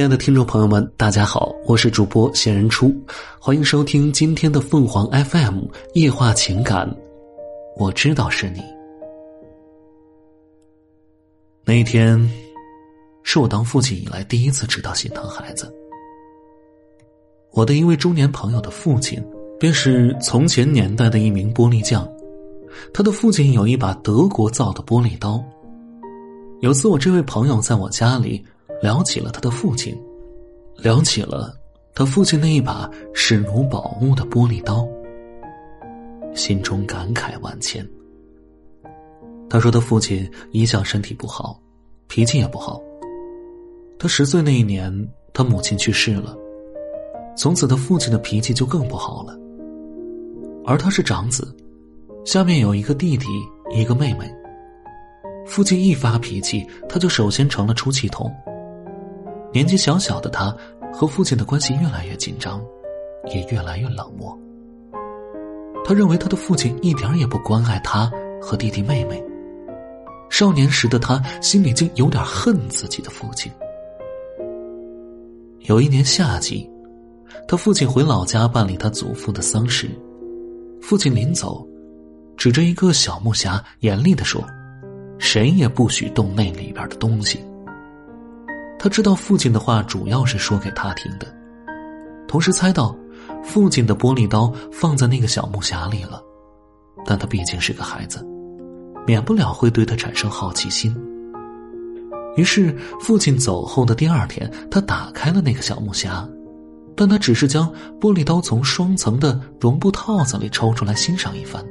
亲爱的听众朋友们，大家好，我是主播闲人初，欢迎收听今天的凤凰 FM 夜话情感。我知道是你。那一天，是我当父亲以来第一次知道心疼孩子。我的一位中年朋友的父亲，便是从前年代的一名玻璃匠，他的父亲有一把德国造的玻璃刀。有次，我这位朋友在我家里。聊起了他的父亲，聊起了他父亲那一把视如宝物的玻璃刀，心中感慨万千。他说他父亲一向身体不好，脾气也不好。他十岁那一年，他母亲去世了，从此他父亲的脾气就更不好了。而他是长子，下面有一个弟弟，一个妹妹。父亲一发脾气，他就首先成了出气筒。年纪小小的他，和父亲的关系越来越紧张，也越来越冷漠。他认为他的父亲一点也不关爱他和弟弟妹妹。少年时的他心里竟有点恨自己的父亲。有一年夏季，他父亲回老家办理他祖父的丧事，父亲临走，指着一个小木匣，严厉的说：“谁也不许动那里边的东西。”他知道父亲的话主要是说给他听的，同时猜到父亲的玻璃刀放在那个小木匣里了，但他毕竟是个孩子，免不了会对他产生好奇心。于是父亲走后的第二天，他打开了那个小木匣，但他只是将玻璃刀从双层的绒布套子里抽出来欣赏一番。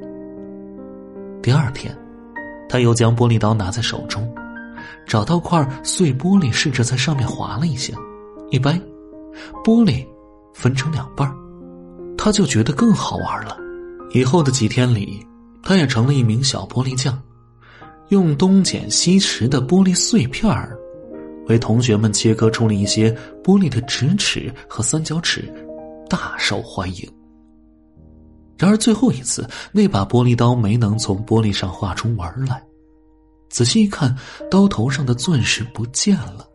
第二天，他又将玻璃刀拿在手中。找到块碎玻璃，试着在上面划了一下，一掰，玻璃分成两半他就觉得更好玩了。以后的几天里，他也成了一名小玻璃匠，用东捡西拾的玻璃碎片儿，为同学们切割出了一些玻璃的直尺和三角尺，大受欢迎。然而最后一次，那把玻璃刀没能从玻璃上画出纹来。仔细一看，刀头上的钻石不见了。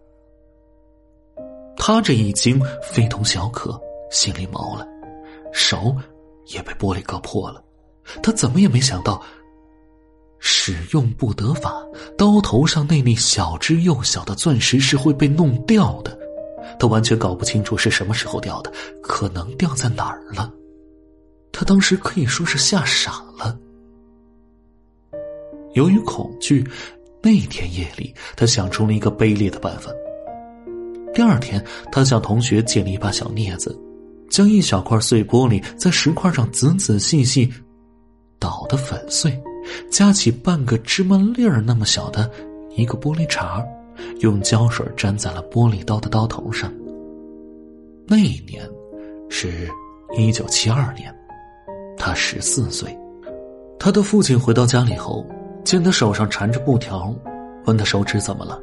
他这一惊非同小可，心里毛了，手也被玻璃割破了。他怎么也没想到，使用不得法，刀头上那粒小只又小的钻石是会被弄掉的。他完全搞不清楚是什么时候掉的，可能掉在哪儿了。他当时可以说是吓傻了。由于恐惧，那天夜里，他想出了一个卑劣的办法。第二天，他向同学借了一把小镊子，将一小块碎玻璃在石块上仔仔细细捣得粉碎，夹起半个芝麻粒儿那么小的一个玻璃碴，用胶水粘在了玻璃刀的刀头上。那一年是一九七二年，他十四岁。他的父亲回到家里后。见他手上缠着布条，问他手指怎么了，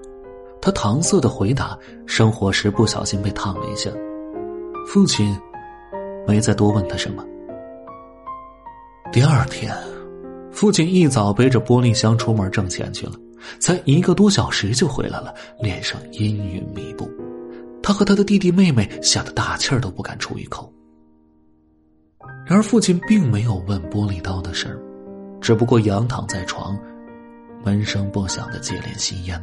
他搪塞的回答：“生火时不小心被烫了一下。”父亲没再多问他什么。第二天，父亲一早背着玻璃箱出门挣钱去了，才一个多小时就回来了，脸上阴云密布。他和他的弟弟妹妹吓得大气儿都不敢出一口。然而，父亲并没有问玻璃刀的事儿，只不过仰躺在床。闷声不响的接连吸烟。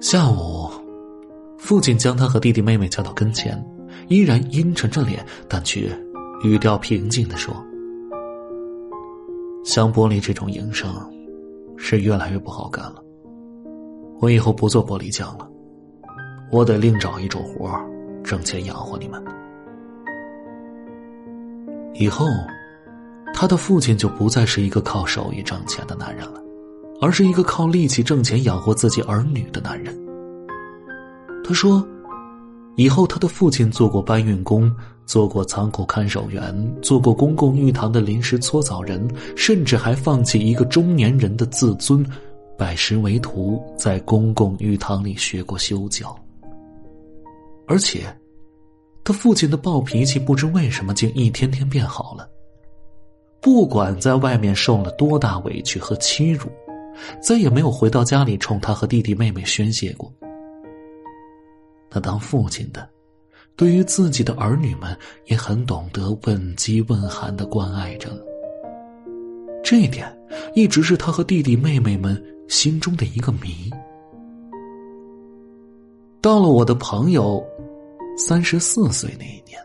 下午，父亲将他和弟弟妹妹叫到跟前，依然阴沉着脸，但却语调平静的说：“像玻璃这种营生，是越来越不好干了。我以后不做玻璃匠了，我得另找一种活挣钱养活你们。以后。”他的父亲就不再是一个靠手艺挣钱的男人了，而是一个靠力气挣钱养活自己儿女的男人。他说：“以后他的父亲做过搬运工，做过仓库看守员，做过公共浴堂的临时搓澡人，甚至还放弃一个中年人的自尊，拜师为徒，在公共浴堂里学过修脚。而且，他父亲的暴脾气不知为什么竟一天天变好了。”不管在外面受了多大委屈和欺辱，再也没有回到家里冲他和弟弟妹妹宣泄过。那当父亲的，对于自己的儿女们也很懂得问饥问寒的关爱着。这一点一直是他和弟弟妹妹们心中的一个谜。到了我的朋友三十四岁那一年，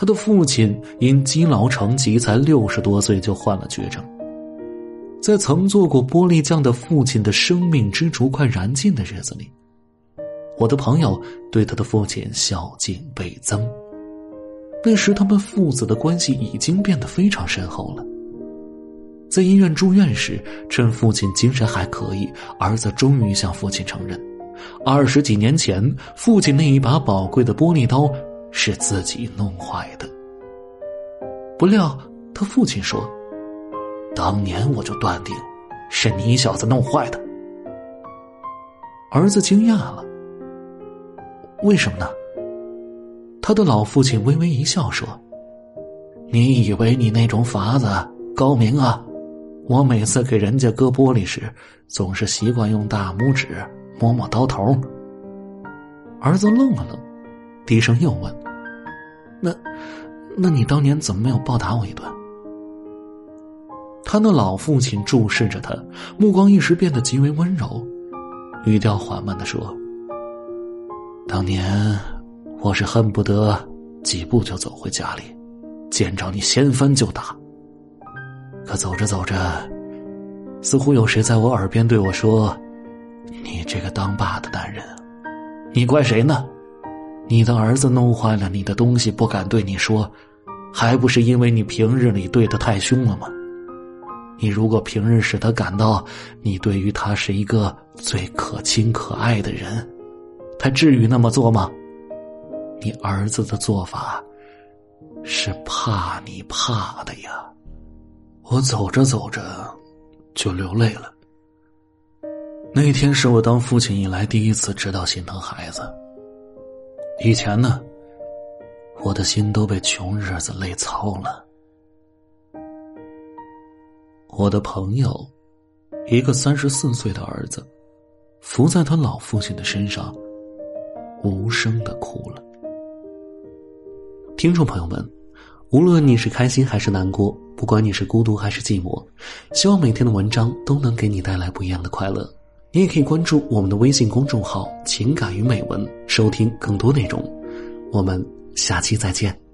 他的父亲因积劳成疾，才六十多岁就患了绝症。在曾做过玻璃匠的父亲的生命之烛快燃尽的日子里，我的朋友对他的父亲孝敬倍增。那时，他们父子的关系已经变得非常深厚了。在医院住院时，趁父亲精神还可以，儿子终于向父亲承认，二十几年前父亲那一把宝贵的玻璃刀是自己弄坏的。不料，他父亲说。当年我就断定，是你小子弄坏的。儿子惊讶了，为什么呢？他的老父亲微微一笑说：“你以为你那种法子高明啊？我每次给人家割玻璃时，总是习惯用大拇指摸摸刀头。”儿子愣了愣，低声又问：“那，那你当年怎么没有暴打我一顿？”他那老父亲注视着他，目光一时变得极为温柔，语调缓慢的说：“当年我是恨不得几步就走回家里，见着你掀翻就打。可走着走着，似乎有谁在我耳边对我说：‘你这个当爸的男人，你怪谁呢？你的儿子弄坏了你的东西，不敢对你说，还不是因为你平日里对他太凶了吗？’”你如果平日使他感到你对于他是一个最可亲可爱的人，他至于那么做吗？你儿子的做法是怕你怕的呀。我走着走着就流泪了。那天是我当父亲以来第一次知道心疼孩子。以前呢，我的心都被穷日子累糙了。我的朋友，一个三十四岁的儿子，伏在他老父亲的身上，无声的哭了。听众朋友们，无论你是开心还是难过，不管你是孤独还是寂寞，希望每天的文章都能给你带来不一样的快乐。你也可以关注我们的微信公众号“情感与美文”，收听更多内容。我们下期再见。